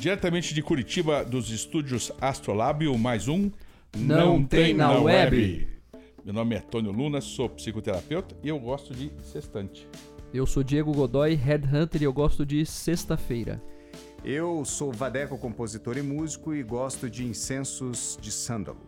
Diretamente de Curitiba, dos estúdios Astrolábio, mais um Não Tem na Web. Meu nome é Tônio Luna, sou psicoterapeuta e eu gosto de sextante. Eu sou Diego Godoy, Headhunter, e eu gosto de sexta-feira. Eu sou Vadeco, compositor e músico, e gosto de incensos de sândalo.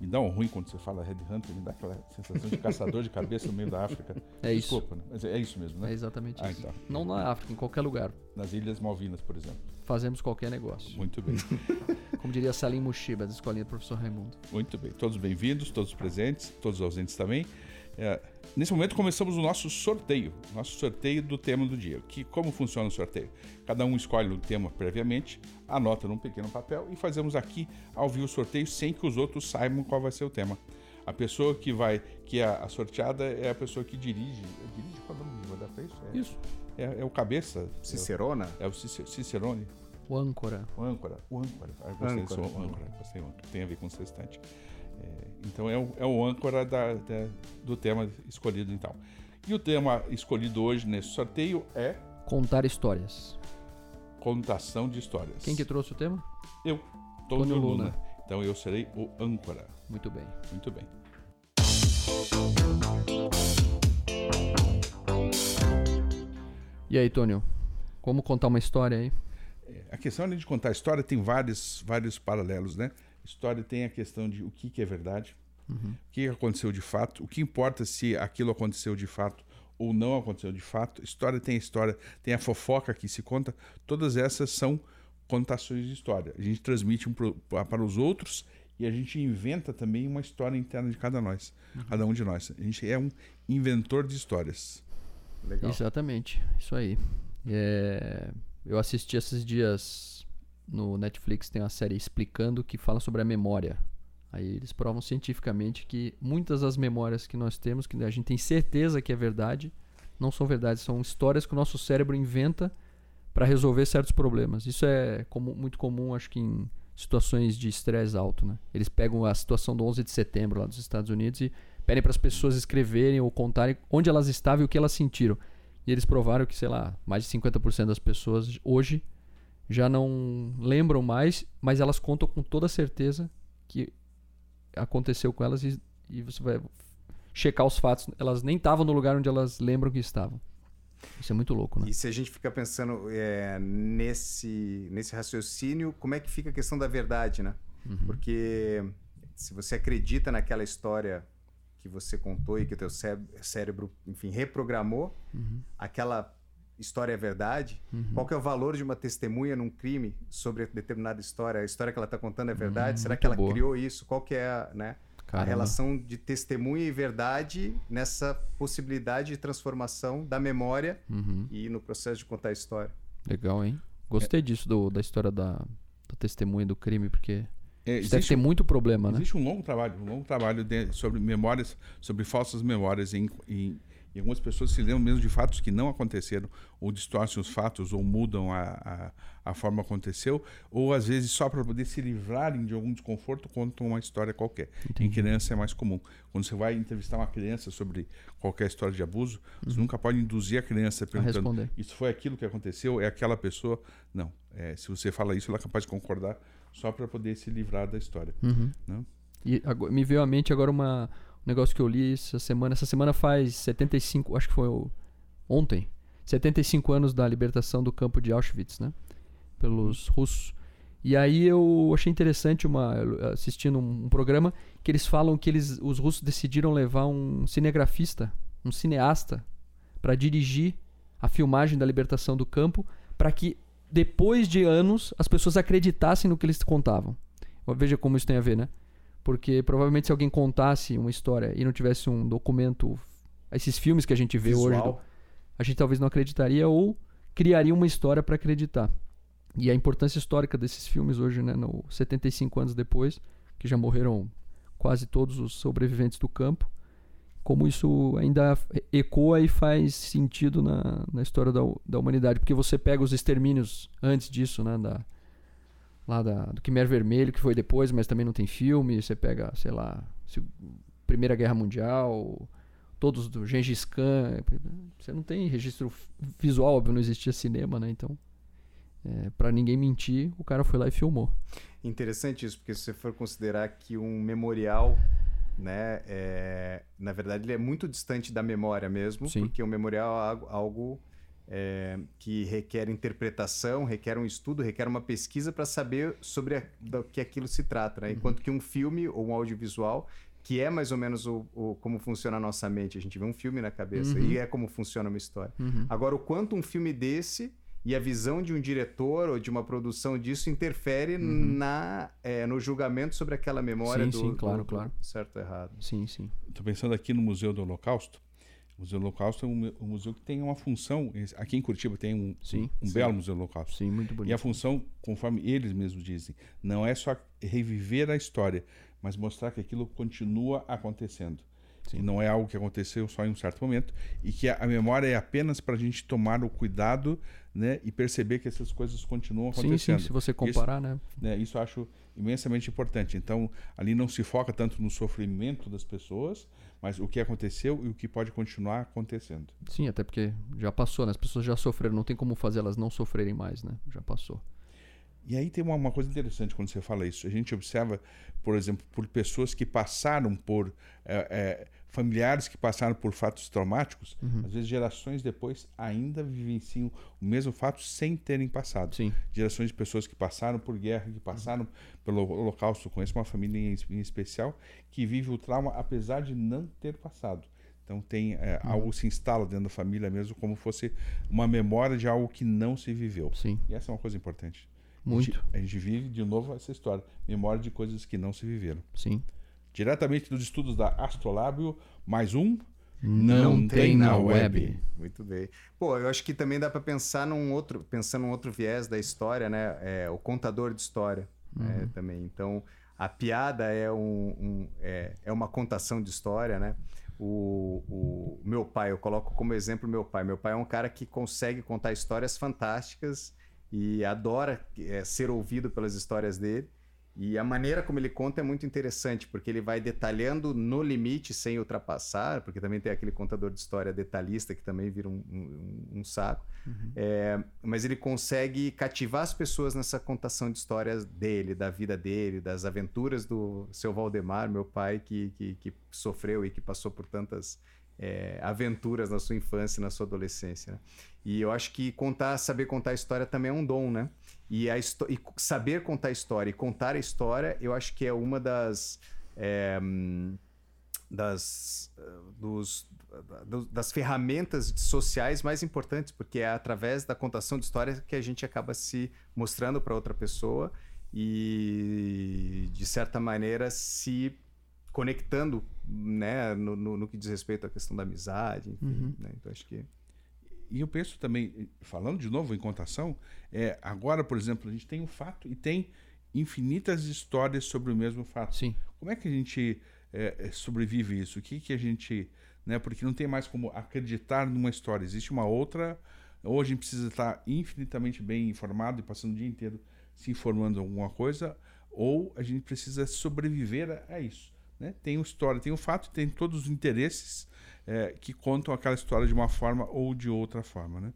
Me dá um ruim quando você fala Red Hunter, me dá aquela sensação de caçador de cabeça no meio da África. É isso. Desculpa, né? Mas é isso mesmo, né? É exatamente Ah, isso. então. Não na África, em qualquer lugar. Nas Ilhas Malvinas, por exemplo. Fazemos qualquer negócio. Muito bem. Como diria Salim Mushiba, da escolinha do professor Raimundo. Muito bem. Todos bem-vindos, todos presentes, todos ausentes também. É, nesse momento começamos o nosso sorteio, nosso sorteio do tema do dia. Que, como funciona o sorteio? Cada um escolhe o tema previamente, anota num pequeno papel e fazemos aqui ao vivo o sorteio sem que os outros saibam qual vai ser o tema. A pessoa que vai, que é a sorteada é a pessoa que dirige. Dirige qual é o nome? Vai dar pra isso? É, Isso. É, é o cabeça. Cicerona? É o Cicer- Cicerone. O âncora. O âncora. O âncora. Ah, gostei Âncora. o âncora. Gostei muito. Tem a ver com o sextante. É, então é o, é o âncora da- da- do tema escolhido então. E o tema escolhido hoje nesse sorteio é Contar histórias. contação de histórias. Quem que trouxe o tema? Eu, Tônio Luna. Luna. Então eu serei o âncora. Muito bem. Muito bem. E aí, Tônio? Como contar uma história aí? A questão de contar a história tem vários, vários paralelos, né? História tem a questão de o que, que é verdade, o que aconteceu de fato, o que importa se aquilo aconteceu de fato ou não aconteceu de fato. História tem a história, tem a fofoca que se conta. Todas essas são contações de história. A gente transmite um pro- pa- para os outros e a gente inventa também uma história interna de cada nós, cada um de nós. A gente é um inventor de histórias. Legal. Exatamente, isso aí. É, Eu assisti esses dias no Netflix, tem uma série explicando que fala sobre a memória. Aí eles provam cientificamente que muitas das memórias que nós temos, que a gente tem certeza que é verdade, não são verdades, são histórias que o nosso cérebro inventa para resolver certos problemas. Isso é como- muito comum, acho que em situações de estresse alto, né? Eles pegam a situação do 11 de setembro lá dos Estados Unidos e pedem para as pessoas escreverem ou contarem onde elas estavam e o que elas sentiram. E eles provaram que, sei lá, mais de 50% das pessoas hoje já não lembram mais, mas elas contam com toda certeza que aconteceu com elas e, e você vai checar os fatos. Elas nem estavam no lugar onde elas lembram que estavam. Isso é muito louco, né? E se a gente fica pensando é, nesse, nesse raciocínio, como é que fica a questão da verdade, né? Porque se você acredita naquela história que você contou e que o teu cé- cérebro, enfim, reprogramou, aquela história é verdade, qual que é o valor de uma testemunha num crime sobre determinada história? A história que ela está contando é verdade? Será que ela boa. criou isso? Qual que é a, né, a relação de testemunha e verdade nessa possibilidade de transformação da memória Uhum. e no processo de contar a história. Legal, hein? Gostei disso, do- da história da, da testemunha do crime, porque É, isso deve ter muito problema, né? Existe um longo trabalho, um longo trabalho de- sobre memórias, sobre falsas memórias em, em, em algumas pessoas se lembram mesmo de fatos que não aconteceram, ou distorcem os fatos, ou mudam a, a, a forma como aconteceu, ou às vezes só para poder se livrarem de algum desconforto contam uma história qualquer. Em criança é mais comum. Quando você vai entrevistar uma criança sobre qualquer história de abuso, você nunca pode induzir a criança perguntando: responder. isso foi aquilo que aconteceu? É aquela pessoa? Não. É, se você fala isso, ela é capaz de concordar só para poder se livrar da história. Uhum. Não? E agora- me veio à mente agora uma, um negócio que eu li essa semana. Essa semana faz 75, acho que foi ontem, 75 anos da libertação do campo de Auschwitz, né? Pelos russos. E aí eu achei interessante uma assistindo um, um programa que eles falam que eles, os russos decidiram levar um cinegrafista, um cineasta, para dirigir a filmagem da libertação do campo, para que depois de anos as pessoas acreditassem no que eles contavam. Veja como isso tem a ver, né? Porque provavelmente se alguém contasse uma história e não tivesse um documento, esses filmes que a gente vê hoje, do- a gente talvez não acreditaria ou criaria uma história para acreditar. E a importância histórica desses filmes hoje, né, no 75 anos depois, que já morreram quase todos os sobreviventes do campo, como isso ainda ecoa e faz sentido na, na história da, da humanidade. Porque você pega os extermínios antes disso, né, da, lá da, do Khmer Vermelho, que foi depois, mas também não tem filme. Você pega, sei lá, Primeira Guerra Mundial, todos do Gengis Khan. Você não tem registro visual, óbvio, não existia cinema, né? Então É, para ninguém mentir, o cara foi lá e filmou. Interessante isso, porque se você for considerar que um memorial, né, é, na verdade ele é muito distante da memória mesmo, Sim. porque o memorial é algo é, que requer interpretação, requer um estudo, requer uma pesquisa para saber sobre a, do que aquilo se trata, né? Enquanto que um filme ou um audiovisual que é mais ou menos o, o, como funciona a nossa mente. A gente vê um filme na cabeça Uhum. e é como funciona uma história. Uhum. Agora, o quanto um filme desse e a visão de um diretor ou de uma produção disso interfere na, é, no julgamento sobre aquela memória Sim, do, sim, claro, do- do claro. certo ou errado. Sim, sim. Estou pensando aqui no Museu do Holocausto. O Museu do Holocausto é um, um museu que tem uma função. Aqui em Curitiba tem um, Sim, um sim. belo Museu do Holocausto. Sim, muito E a bonito. função, conforme eles mesmos dizem, não é só reviver a história, mas mostrar que aquilo continua acontecendo. Sim. E não é algo que aconteceu só em um certo momento. E que a, memória é apenas para a gente tomar o cuidado né, e perceber que essas coisas continuam Sim, sim, acontecendo. se você comparar, né? né, isso eu acho imensamente importante. Então, ali não se foca tanto no sofrimento das pessoas, mas o que aconteceu e o que pode continuar acontecendo. Sim, até porque já passou, né? As pessoas já sofreram, não tem como fazer elas não sofrerem mais, né? Já passou. E aí tem uma, uma coisa interessante quando você fala isso. A gente observa, por exemplo, por pessoas que passaram por. eh, eh, familiares que passaram por fatos traumáticos, Uhum. às vezes gerações depois ainda vivenciam o mesmo fato sem terem passado. Sim. Gerações de pessoas que passaram por guerra, que passaram pelo Holocausto. Conheço uma família em, es- em especial que vive o trauma apesar de não ter passado. Então tem eh, Uhum. algo se instala dentro da família mesmo como fosse uma memória de algo que não se viveu. Sim. E essa é uma coisa importante. A Muito. gente, a gente vive de novo essa história, memória de coisas que não se viveram. Sim. Diretamente dos estudos da Astrolábio, mais um. Não tem na web. Muito bem. Pô, eu acho que também dá para pensar num outro, pensando num outro viés da história, né? É, o contador de história né, também. Então, a piada é, um, um- é, é uma contação de história, né? O, o meu pai, eu coloco como exemplo meu pai. Meu pai é um cara que consegue contar histórias fantásticas e adora é, ser ouvido pelas histórias dele. E a maneira como ele conta é muito interessante, porque ele vai detalhando no limite sem ultrapassar, porque também tem aquele contador de história detalhista que também vira um, um- um saco. É, mas ele consegue cativar as pessoas nessa contação de histórias dele, da vida dele, das aventuras do seu Valdemar, meu pai, que, que, que sofreu e que passou por tantas é, aventuras na sua infância e na sua adolescência. né? E eu acho que contar, saber contar a história também é um dom, né? E, a e saber contar a história e contar a história, eu acho que é uma das. é, das, dos, da- do- das ferramentas sociais mais importantes, porque é através da contação de histórias que a gente acaba se mostrando para outra pessoa e, de certa maneira, se conectando né, no, no- no que diz respeito à questão da amizade. Enfim, Uhum. né? Então, acho que. E eu penso também, falando de novo em contação, é, agora, por exemplo, a gente tem um fato e tem infinitas histórias sobre o mesmo fato. Sim. Como é que a gente é, é, sobrevive isso? O que, que a gente. Né, porque não tem mais como acreditar numa história. Existe uma outra. Ou a gente precisa estar infinitamente bem informado e passando o dia inteiro se informando alguma coisa, ou a gente precisa sobreviver a, a isso. Né? Tem uma história, tem um fato, tem todos os interesses é, que contam aquela história de uma forma ou de outra forma. Né?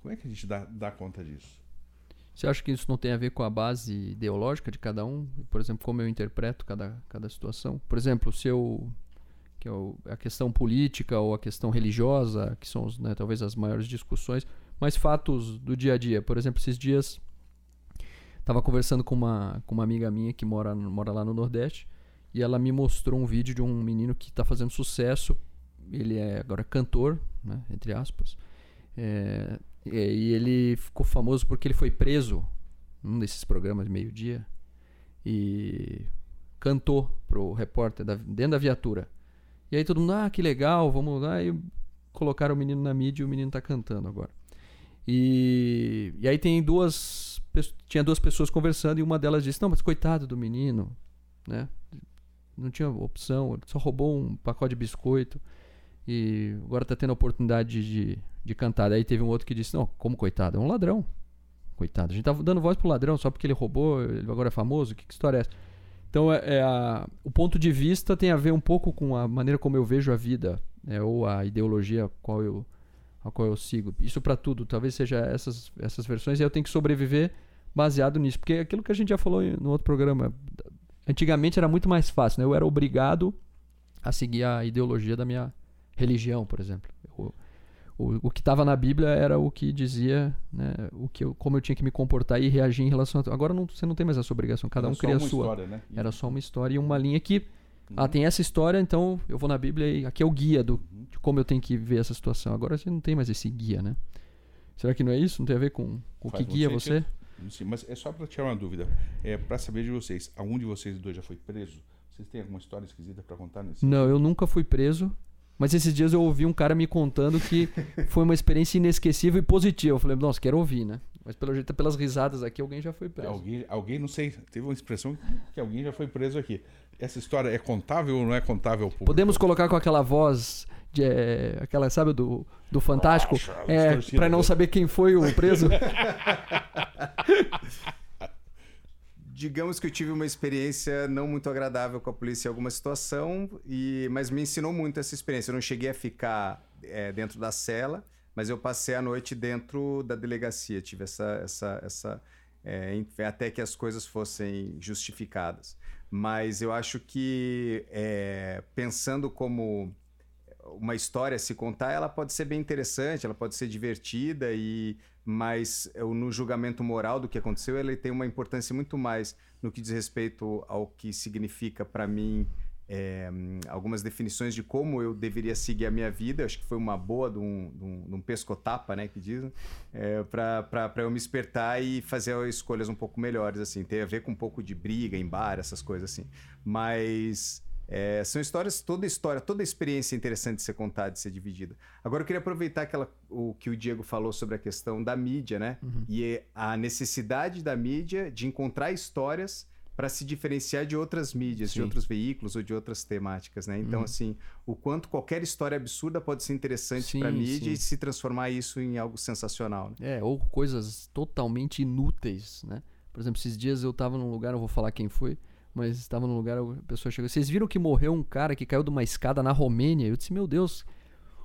Como é que a gente dá, dá conta disso? Você acha que isso não tem a ver com a base ideológica de cada um? Por exemplo, como eu interpreto cada, cada situação? Por exemplo, se eu. Que é a questão política ou a questão religiosa, que são né, talvez as maiores discussões, mas fatos do dia a dia. Por exemplo, esses dias estava conversando com uma, com uma amiga minha que mora, mora lá no Nordeste e ela me mostrou um vídeo de um menino que está fazendo sucesso. Ele é agora cantor, né, entre aspas. É, e ele ficou famoso porque ele foi preso num desses programas de meio-dia e cantou pro repórter da- dentro da viatura. E aí todo mundo, ah, que legal, vamos lá. E colocaram o menino na mídia e o menino tá cantando agora. E, e aí tem duas. Tinha duas pessoas conversando e uma delas disse, não, mas coitado do menino, né? Não tinha opção, ele só roubou um pacote de biscoito e agora tá tendo a oportunidade de, de cantar. Daí teve um outro que disse, não, como coitado? É um ladrão. Coitado. A gente tá dando voz pro ladrão só porque ele roubou, ele agora é famoso? Que, que história é essa? Então, é, é a- o ponto de vista tem a ver um pouco com a maneira como eu vejo a vida, né, ou a ideologia qual eu, a qual eu sigo. Isso para tudo, talvez seja essas, essas versões e eu tenho que sobreviver baseado nisso, porque é aquilo que a gente já falou no outro programa, antigamente era muito mais fácil, né? Eu era obrigado a seguir a ideologia da minha religião, por exemplo. Eu, o, o que estava na Bíblia era o que dizia, né, o que eu, como eu tinha que me comportar e reagir em relação a. Agora não, você não tem mais essa obrigação, cada Era um cria a uma sua. história, né? Era só uma história e uma linha que. Ah, tem essa história, então eu vou na Bíblia e aqui é o guia do, de como eu tenho que ver essa situação. Agora você não tem mais esse guia, né? Será que não é isso? Não tem a ver com, o que guia você? Sim, mas é só para tirar uma dúvida. É para saber de vocês, algum de vocês dois já foi preso? Vocês têm alguma história esquisita para contar nesse? Não, eu nunca fui preso. Mas esses dias eu ouvi um cara me contando que foi uma experiência inesquecível e positiva. Eu falei, nossa, quero ouvir, né? Mas pelo jeito, pelas risadas aqui, alguém já foi preso. Alguém, alguém, não sei, teve uma expressão que alguém já foi preso aqui. Essa história é contável ou não é contável ao público? Podemos colocar com aquela voz de, é, aquela, sabe, do, do Fantástico? Nossa, é, pra não saber quem foi o preso. Digamos que eu tive uma experiência não muito agradável com a polícia em alguma situação, e, mas me ensinou muito essa experiência. Eu não cheguei a ficar é, dentro da cela, mas eu passei a noite dentro da delegacia. Tive essa. essa, essa é, até que as coisas fossem justificadas. Mas eu acho que, é, pensando como uma história se contar, ela pode ser bem interessante, ela pode ser divertida e mas eu, no julgamento moral do que aconteceu, ele tem uma importância muito mais no que diz respeito ao que significa para mim é, algumas definições de como eu deveria seguir a minha vida. Acho que foi uma boa de um, de um, de um pescotapa, né, que dizem, é, para eu me espertar e fazer escolhas um pouco melhores, assim. Tem a ver com um pouco de briga em bar, essas coisas assim. Mas é, são histórias, toda história, toda experiência é interessante de ser contada, de ser dividida. Agora eu queria aproveitar aquela, o que o Diego falou sobre a questão da mídia, né? E é a necessidade da mídia de encontrar histórias para se diferenciar de outras mídias, de Sim. outros veículos ou de outras temáticas, né? Então, Uhum. assim, o quanto qualquer história absurda pode ser interessante para a mídia sim. e se transformar isso em algo sensacional. Né? É, ou coisas totalmente inúteis, né? Por exemplo, esses dias eu tava num lugar, não vou falar quem foi, mas estava num lugar, a pessoa chegou. Vocês viram que morreu um cara que caiu de uma escada na Romênia? Eu disse, meu Deus,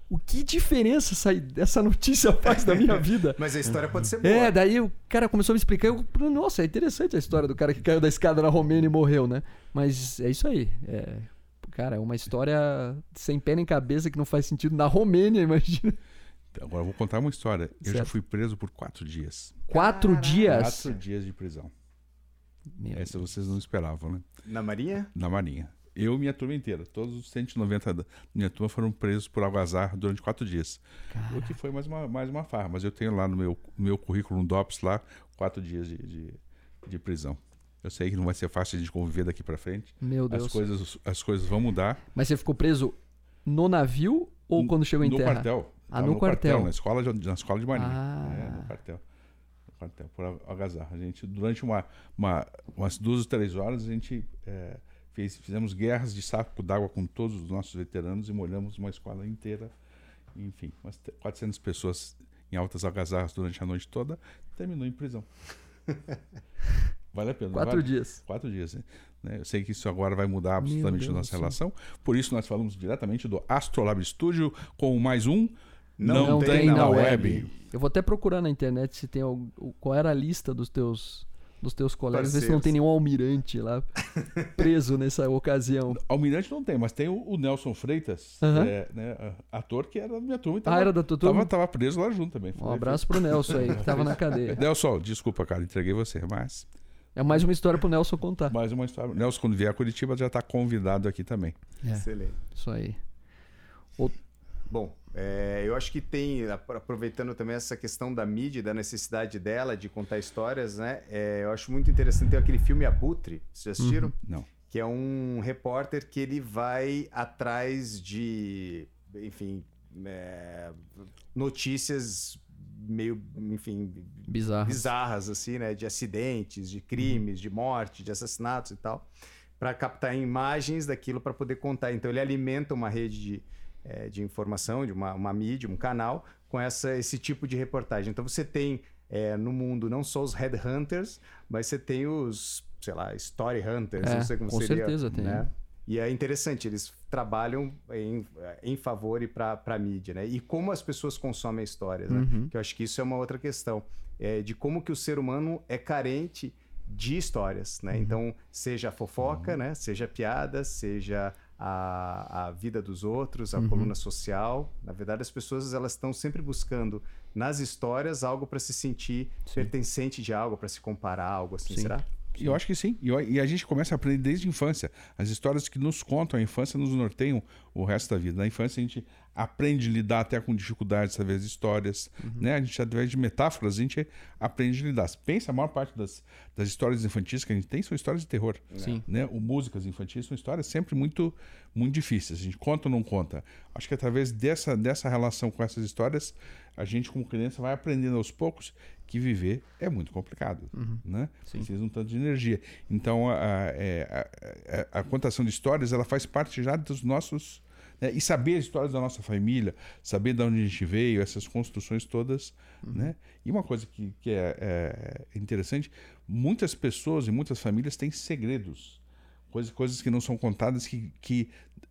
o que diferença essa, essa notícia faz da minha vida? Mas a história pode ser boa. É, daí o cara começou a me explicar. Eu, nossa, é interessante a história do cara que caiu da escada na Romênia e morreu, né? Mas é isso aí. É, cara, é uma história sem pé nem cabeça que não faz sentido na Romênia, imagina. Então, Agora eu vou contar uma história. Eu já Certo. fui preso por quatro dias. Quatro dias. Quatro dias de prisão. Meu Essa vocês não esperavam, né? Na Marinha? Na Marinha. Eu e minha turma inteira. Todos os 190 da minha turma foram presos por algazar durante quatro dias. O que foi mais uma, mais uma farra. Mas eu tenho lá no meu, no meu currículo, no DOPS, lá, quatro dias de, de, de prisão. Eu sei que não vai ser fácil de conviver daqui pra frente. Meu Deus. As coisas, as coisas vão mudar. Mas você ficou preso no navio ou quando chegou em no terra? quartel. Ah, Tava no quartel. Na escola de, na escola de marinha. Ah. É, no quartel. Quartel, por algazar. A gente, durante uma, uma, umas duas ou três horas, a gente é, fez, fizemos guerras de saco d'água com todos os nossos veteranos e molhamos uma escola inteira. Enfim, umas 400 pessoas em altas algazarras durante a noite toda. Terminou em prisão. Vale a pena. Quatro vale? dias. Quatro dias, né? Né? Eu sei que isso agora vai mudar absolutamente a nossa relação. Por isso nós falamos diretamente do Astrolab Studio com mais um Não tem na web. Eu vou até procurar na internet se tem algum, qual era a lista dos teus dos teus colegas, ver se não tem nenhum almirante lá preso nessa ocasião. Almirante não tem, mas tem o, o Nelson Freitas, é, né, ator que era da minha turma e Ah, tava, era da tua turma? tava, tava preso lá junto também. Um abraço pro Nelson aí, que tava na cadeia. Nelson, desculpa, cara, entreguei você, mas É mais uma história pro Nelson contar. mais uma história. Nelson, quando vier a Curitiba, já está convidado aqui também. É, Excelente. isso aí. Bom, é, eu acho que tem, apro- aproveitando também essa questão da mídia, da necessidade dela de contar histórias, né? é, eu acho muito interessante. Tem aquele filme Abutre, vocês já assistiram? Não. Que é um repórter que ele vai atrás de, enfim, é, notícias meio, enfim, Bizarro. bizarras, assim, né? De acidentes, de crimes, de morte, de assassinatos e tal, para captar imagens daquilo para poder contar. Então ele alimenta uma rede de, eh, de informação, de uma, uma mídia, um canal, com essa, esse tipo de reportagem. Então você tem eh, no mundo não só os headhunters, mas você tem os, sei lá, story hunters, É, não sei como com seria. certeza tem. né? E é interessante, eles trabalham em, em favor e para a mídia, né? E como as pessoas consomem histórias, né? Uhum. Que eu acho que isso é uma outra questão. É, de como que o ser humano é carente de histórias, né? Então, seja fofoca, né? Seja piada, seja a, a vida dos outros, a coluna social. Na verdade, as pessoas elas estão sempre buscando nas histórias algo para se sentir pertencente de algo, para se comparar, algo assim, Sim. será? E eu acho que sim. E, e a gente começa a aprender desde a infância. As histórias que nos contam a infância nos norteiam o resto da vida. Na infância a gente aprende a lidar até com dificuldades através de histórias. Né? A gente, através de metáforas, a gente aprende a lidar. Pensa, a maior parte das, das histórias infantis que a gente tem são histórias de terror. Sim. Né? O músicas infantis são histórias sempre muito, muito difíceis. A gente conta ou não conta. Acho que através dessa, dessa relação com essas histórias, a gente, como criança, vai aprendendo aos poucos que viver é muito complicado. Né? Sim. Precisa um tanto de energia. Então, a, é, a, a- a contação de histórias ela faz parte já dos nossos. Né? E saber as histórias da nossa família, saber de onde a gente veio, essas construções todas. Né? E uma coisa que, que é, é interessante: muitas pessoas e muitas famílias têm segredos. Coisas, coisas que não são contadas, que, que,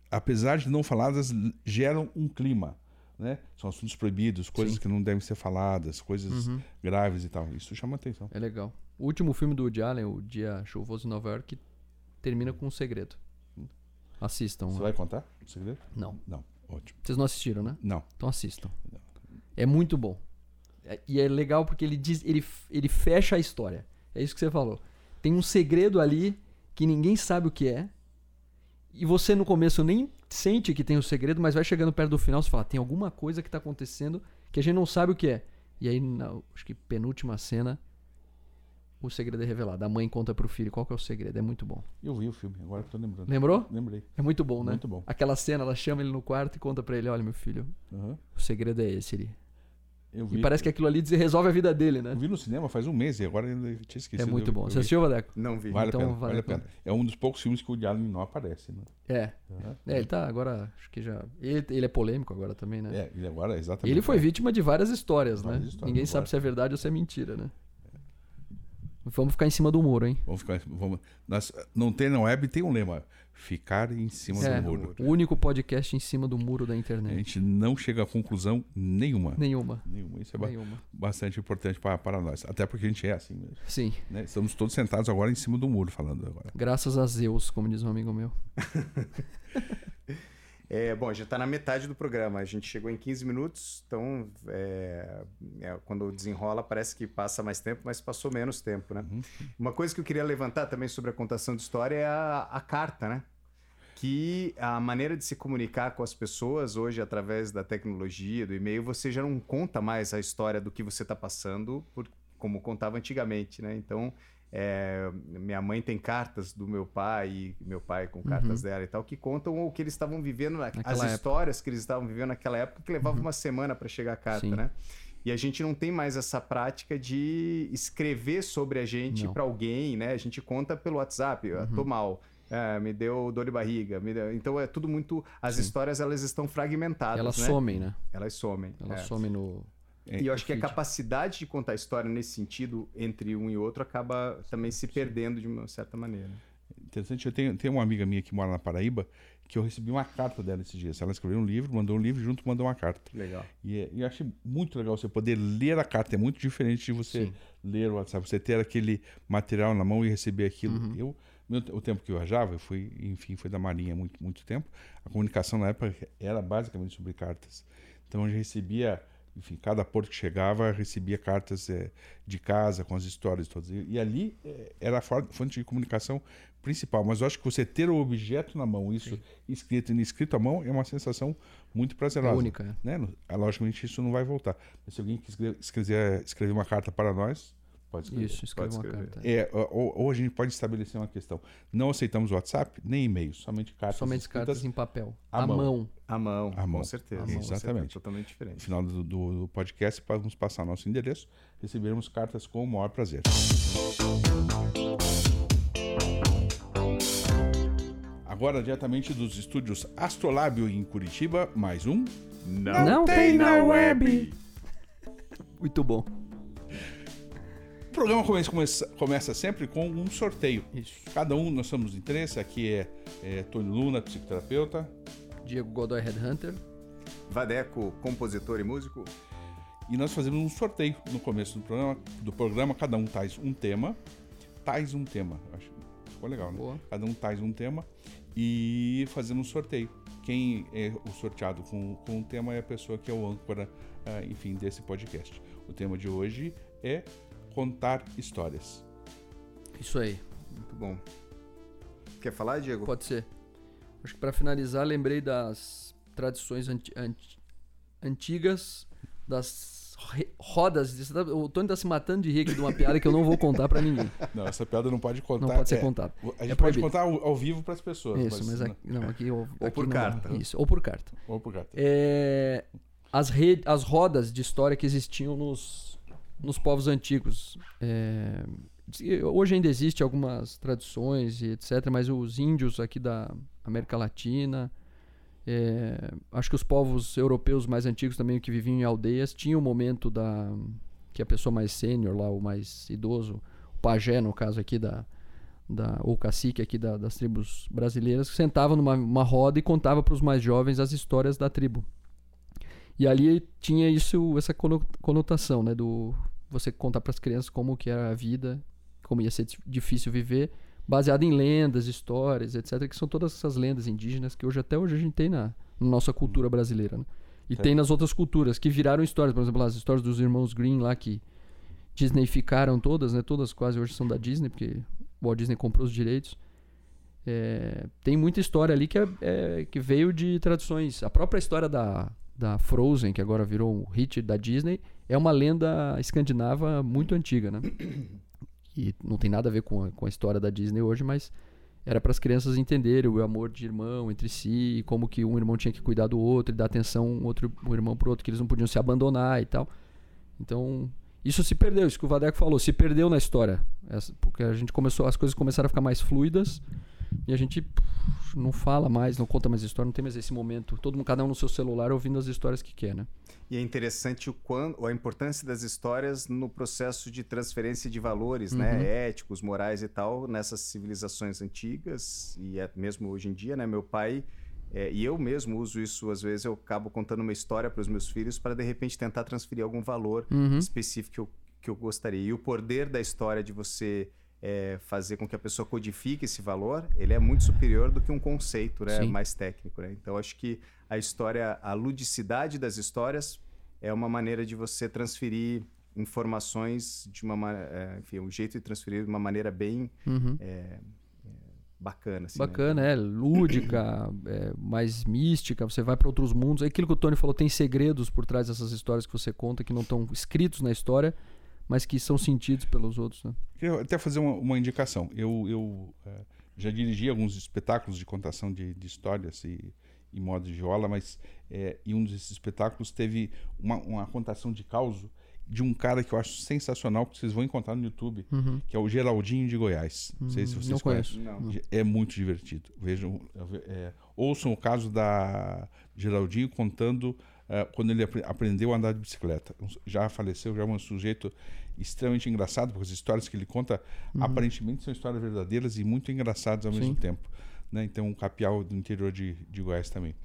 apesar de não faladas, geram um clima. Né? São assuntos proibidos, coisas Sim. que não devem ser faladas, coisas Uhum. graves e tal. Isso chama atenção. É legal. O último filme do Woody Allen, O Dia Chuvoso em Nova York, termina com um segredo. Assistam. Você vai contar o segredo? Não. Não. Ótimo. Vocês não assistiram, né? Não. Então assistam. É muito bom. É- E é legal porque ele diz, ele, ele fecha a história. É isso que você falou. Tem um segredo ali que ninguém sabe o que é. E você no começo nem sente que tem o segredo, mas vai chegando perto do final, você fala, tem alguma coisa que tá acontecendo que a gente não sabe o que é. E aí, na, acho que penúltima cena, o segredo é revelado. A mãe conta pro filho qual que é o segredo. É muito bom. Eu vi o filme, agora que tô lembrando. Lembrou? Lembrei. É muito bom, né? Muito bom. Aquela cena, ela chama ele no quarto e conta pra ele, olha meu filho, Aham. o segredo é esse ali. Eu vi. E parece que aquilo ali resolve a vida dele, né? Eu vi no cinema faz um mês e agora eu tinha esquecido. É muito bom. Você assistiu, Vadeco? Não vi. Vale Então a pena, vale a pena. É um dos poucos filmes que o Allen não aparece, né? É. Aham. É, ele tá agora, acho que já. Ele, ele é polêmico agora também, né? É, ele agora, exatamente. Ele foi vítima de várias histórias, Várias né? histórias, Ninguém sabe várias. se é verdade ou se é mentira, né? Vamos ficar em cima do muro, hein? Vamos ficar. Vamos, nós, não tem na web, tem um lema: ficar em cima É, do muro. o único podcast em cima do muro da A internet. gente não chega a conclusão nenhuma. Nenhuma. Nenhuma. Isso é ba- Nenhuma. bastante importante para, para nós. Até porque a gente é assim mesmo. Sim. né? Estamos todos sentados agora em cima do muro falando agora. Graças a Zeus, como diz um amigo meu. É, bom, já está na metade do programa. A gente chegou em 15 minutos, então é, é, quando desenrola parece que passa mais tempo, mas passou menos tempo, né? Uma coisa que eu queria levantar também sobre a contação de história é a, a carta, né? Que a maneira de se comunicar com as pessoas hoje através da tecnologia, do e-mail, você já não conta mais a história do que você está passando, por, como contava antigamente, né? Então, é, minha mãe tem cartas do meu pai e meu pai com cartas dela e tal que contam o que eles estavam vivendo, na- as Naquela época. histórias que eles estavam vivendo naquela época que levava uma semana para chegar a carta, Sim. né? E a gente não tem mais essa prática de escrever sobre a gente para alguém, né? A gente conta pelo WhatsApp, eu tô mal. é, me deu dor de barriga, me deu- então é tudo muito. As Sim. histórias elas estão fragmentadas, Elas né? somem, né? Elas somem. Elas é. somem no. É, E eu acho que a capacidade de contar história nesse sentido entre um e outro acaba também se perdendo de uma certa maneira. Interessante, eu tenho, tenho uma amiga minha que mora na Paraíba que eu recebi uma carta dela esses dias. Ela escreveu um livro, mandou um livro junto mandou uma carta. Legal. E, é- e eu achei muito legal você poder ler a carta. É muito diferente de você Sim. ler o WhatsApp, você ter aquele material na mão e receber aquilo. Uhum. Eu, meu- o tempo que eu viajava, eu fui, enfim, foi da Marinha muito, muito tempo. A comunicação na época era basicamente sobre cartas. Então eu recebia, enfim, cada porto que chegava recebia cartas eh, de casa com as histórias todas. E, e ali eh, era a fonte de comunicação principal. Mas eu acho que você ter o objeto na mão, isso escrito e escrito à mão, é uma sensação muito É prazerosa única. é. né? Ah, Logicamente isso não vai voltar. Mas se alguém quiser escrever, escrever uma carta para nós, pode escrever. Isso, escreva uma escrever. carta. É, ou, ou a gente pode estabelecer uma questão. Não aceitamos WhatsApp, nem e-mail, somente cartas. Somente cartas em papel. à À mão. mão. A mão, A mão. com certeza. Mão. Exatamente. Totalmente No diferente. final do, do- podcast, vamos passar nosso endereço, receberemos cartas com o maior prazer. Agora, diretamente dos estúdios Astrolábio em Curitiba, mais um. Não tem na web. Muito bom. Programa começa, começa sempre com um sorteio. Isso. Cada um, nós somos de interesse. Aqui é, é Tony Luna, psicoterapeuta. Diego Godoy Headhunter. Vadeco, compositor e músico. E nós fazemos um sorteio no começo do programa. Do programa cada um traz um tema. Traz um tema. Acho que ficou legal, né? Boa. Cada um traz um tema e fazemos um sorteio. Quem é o sorteado com, com um tema é a pessoa que é o âncora, ah, enfim, desse podcast. O tema de hoje é contar histórias. Isso aí. Muito bom. Quer falar, Diego? Pode ser. Acho que para finalizar, lembrei das tradições anti- anti- antigas, das rodas. de- O Tony tá se matando de rir aqui de uma piada que eu não vou contar para ninguém. Não, essa piada não pode contar. Não pode ser é, contada. A gente É pode contar ao, ao vivo para as pessoas. Isso, mas né? aqui, não, aqui, ou, Ou aqui por não- carta. Isso, ou por carta. Ou por carta. É, as, re- as rodas de história que existiam nos, nos povos antigos. É, hoje ainda existe algumas tradições e etc, mas os índios aqui da América Latina, é, acho que os povos europeus mais antigos também que viviam em aldeias tinham o momento da que a pessoa mais sênior lá, o mais idoso, o pajé no caso aqui da, da ou cacique aqui da- das tribos brasileiras, sentava numa uma roda e contava para os mais jovens as histórias da tribo. E ali tinha isso, essa cono- conotação, né, do você contar para as crianças como que era a vida, como ia ser dif- difícil viver, baseado em lendas, histórias, etc, que são todas essas lendas indígenas que hoje até hoje a gente tem na, na nossa cultura brasileira, né? E Certo. tem nas outras culturas que viraram histórias, por exemplo, as histórias dos irmãos Green lá que Disneyficaram todas, né? Todas quase hoje são da Disney, porque o Walt Disney comprou os direitos. É, tem muita história ali que, é, é- que veio de tradições. A própria história da, da Frozen, que agora virou um hit da Disney, é uma lenda escandinava muito antiga, né? E não tem nada a ver com a, com a história da Disney hoje, mas era para as crianças entenderem o amor de irmão entre si, como que um irmão tinha que cuidar do outro e dar atenção um outro um irmão pro outro, que eles não podiam se abandonar e tal. Então, isso se perdeu, isso que o Vadeco falou, se perdeu na história. Essa- porque a gente começou, as coisas começaram a ficar mais fluidas e a gente não fala mais, não conta mais história, não tem mais esse momento. Todo mundo, cada um no seu celular ouvindo as histórias que quer, né? E é interessante o quanto, a importância das histórias no processo de transferência de valores, Uhum. né, éticos, morais e tal, nessas civilizações antigas e é mesmo hoje em dia, né, meu pai é, e eu mesmo uso isso às vezes eu acabo contando uma história para os meus filhos para de repente tentar transferir algum valor Uhum. específico que eu, que eu gostaria. E o poder da história de você é, fazer com que a pessoa codifique esse valor, ele é muito superior do que um conceito né, Sim. mais técnico. Né? Então, acho que a história, a ludicidade das histórias é uma maneira de você transferir informações de uma ma- é, enfim, um jeito de transferir de uma maneira bem Uhum. bacana. assim, né? Bacana, é lúdica, é, mais mística, você vai para outros mundos. É aquilo que o Tony falou, tem segredos por trás dessas histórias que você conta que não estão escritos na história, mas que são sentidos pelos outros. Né? Queria até fazer uma, uma indicação. Eu, eu eh, já dirigi alguns espetáculos de contação de, de histórias e, e modo de viola, mas eh, em um desses espetáculos teve uma, uma contação de causo de um cara que eu acho sensacional, que vocês vão encontrar no YouTube, que é o Geraldinho de Goiás. Não sei se vocês Uhum. não conhecem. Não. É muito divertido. Vejam, é, ouçam o caso da Geraldinho contando eh, quando ele apre- aprendeu a andar de bicicleta. Já faleceu, já é um sujeito extremamente engraçado, porque as histórias que ele conta aparentemente são histórias verdadeiras e muito engraçadas ao mesmo Sim. tempo. Né? Então, um capial do interior de, de Goiás também.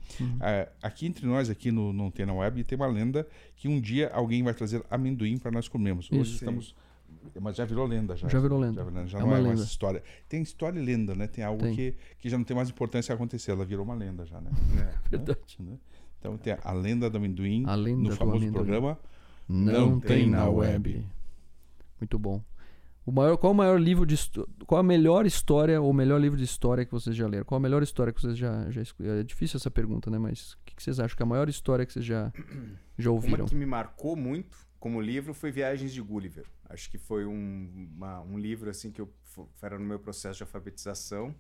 Ah, aqui entre nós, aqui no Não Tem Na Web, tem uma lenda que um dia alguém vai trazer amendoim para nós comermos. Hoje Isso. estamos. Mas já virou lenda. Já, Já virou lenda. Já, já É não uma é mais lenda. história. Tem história e lenda, né? Tem algo Tem. Que, que já não tem mais importância acontecer. Ela virou uma lenda já, né? Verdade. Né? Então tem a lenda do amendoim A lenda no do famoso amendoim. programa. Não, Não tem, tem na web. web. Muito bom. O maior, qual o maior livro de qual a melhor história ou o melhor livro de história que vocês já leram? Qual a melhor história que vocês já já É difícil essa pergunta, né? Mas o que, que vocês acham que é a maior história que vocês já já ouviram? Uma que me marcou muito como livro foi Viagens de Gulliver. Acho que foi um, uma- um livro assim que eu era no meu processo de alfabetização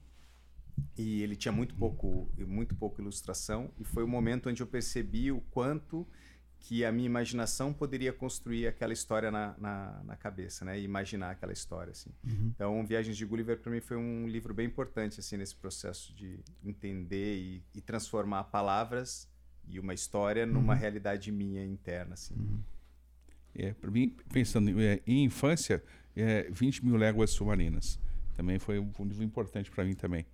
e ele tinha muito pouco muito pouco ilustração e foi o momento onde eu percebi o quanto que a minha imaginação poderia construir aquela história na, na, na cabeça, né? E imaginar aquela história, assim. Então, Viagens de Gulliver para mim foi um livro bem importante assim nesse processo de entender e, e transformar palavras e uma história numa realidade minha interna, assim. É, para mim, pensando em, é, em infância, é, 20 mil léguas submarinas. Também foi um livro importante para mim também.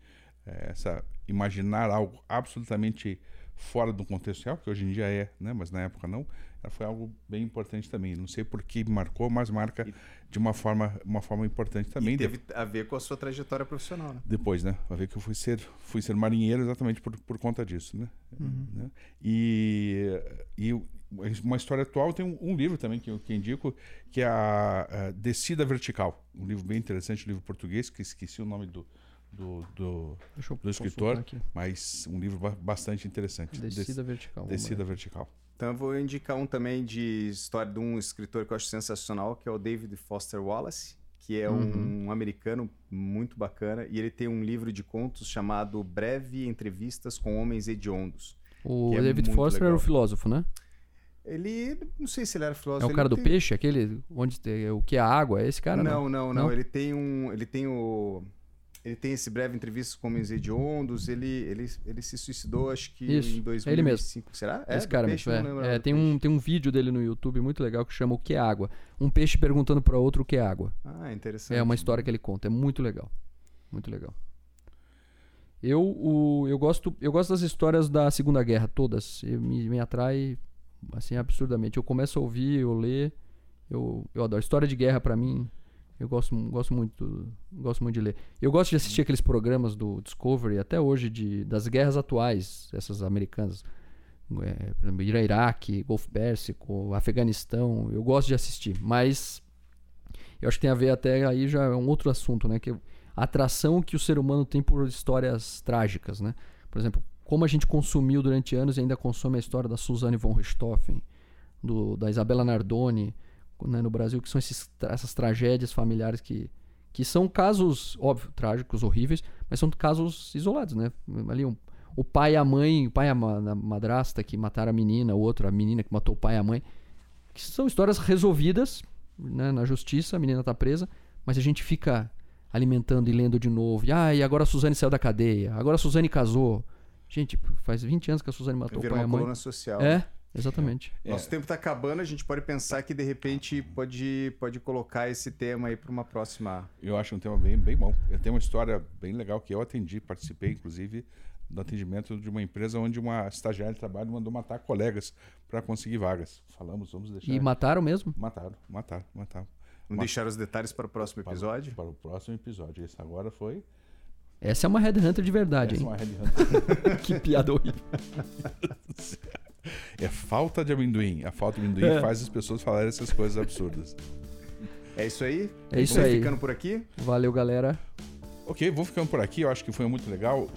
É, essa imaginar algo absolutamente fora do contexto real, que hoje em dia é, né? mas na época não, foi algo bem importante também. Não sei por que marcou, mas marca e, de uma forma, uma forma importante também. E teve a ver com a sua trajetória profissional, né? Depois, né? A ver que eu fui ser, fui ser marinheiro exatamente por, por conta disso, né? Uhum. né? E, e uma história atual tem um, um, livro também que eu que indico, que é a, a Descida Vertical, um livro bem interessante, um livro português, que esqueci o nome do, do, do, do escritor, mas um livro bastante interessante. Descida Vertical. Descida Vertical. Então eu vou indicar um também de história de um escritor que eu acho sensacional, que é o David Foster Wallace, que é uhum. um americano muito bacana, e ele tem um livro de contos chamado Breve Entrevistas com Homens Hediondos. O é David Foster legal. era o filósofo, né? Ele, não sei se ele era filósofo. É o cara do tem... peixe, aquele onde tem, o que é a água, é esse cara? Não, não, não, não. Ele tem um, ele tem o ele tem esse breve entrevista com homens hediondos. Ele, ele, ele se suicidou, acho que Isso, em 2005. É ele mesmo. Será? É, esse cara mesmo. É. é tem, um, tem um vídeo dele no YouTube muito legal que chama O que é água? Um peixe perguntando para outro o que é água. Ah, interessante. É uma história que ele conta. É muito legal. Muito legal. Eu, o, eu, gosto, eu gosto das histórias da Segunda Guerra, todas. Eu, me, me atrai assim absurdamente. Eu começo a ouvir, eu ler. Eu, eu adoro. História de guerra para mim eu gosto, gosto muito gosto muito de ler. Eu gosto de assistir aqueles programas do Discovery até hoje de das guerras atuais, essas americanas, é, por exemplo, Iraque, Golfo Pérsico, Afeganistão. Eu gosto de assistir, mas eu acho que tem a ver até aí já é um outro assunto, né, que a atração que o ser humano tem por histórias trágicas, né? Por exemplo, como a gente consumiu durante anos e ainda consome a história da Suzanne von Richthofen, do, da Isabela Nardoni, né, no Brasil, que são esses, essas tragédias familiares que, que são casos, óbvio, trágicos, horríveis, mas são casos isolados, né? Ali um, o pai e a mãe, o pai e a madrasta que mataram a menina, o outro, a menina que matou o pai e a mãe, que são histórias resolvidas né, na justiça, a menina está presa, mas a gente fica alimentando e lendo de novo. E, ah, e agora a Suzane saiu da cadeia, agora a Suzane casou. Gente, faz 20 anos que a Suzane matou o pai e a mãe. social. É, Exatamente. É. Nosso tempo está acabando, a gente pode pensar que de repente pode, pode colocar esse tema aí para uma próxima. Eu acho um tema bem, bem bom. Eu tenho uma história bem legal que eu atendi, participei inclusive do atendimento de uma empresa onde uma estagiária de trabalho mandou matar colegas para conseguir vagas. Falamos, vamos deixar. E mataram mesmo? Mataram, mataram, mataram. Vamos deixar os detalhes para o próximo episódio? Para, para o próximo episódio. Esse agora foi. Essa é uma Red Hunter de verdade, Essa hein? É uma Red Hunter. que piada horrível. É falta de amendoim. A falta de amendoim é. faz as pessoas falarem essas coisas absurdas. É isso aí? É isso Vamos aí. ficando por aqui? Valeu, galera. Ok, vou ficando por aqui. Eu acho que foi muito legal.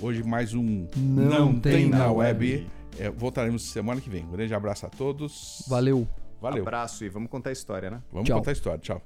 Hoje mais um Não, Não tem, tem, na web. web. É, voltaremos semana que vem. Um grande abraço a todos. Valeu. Valeu. Abraço e vamos contar a história, né? Vamos Tchau. contar a história. Tchau.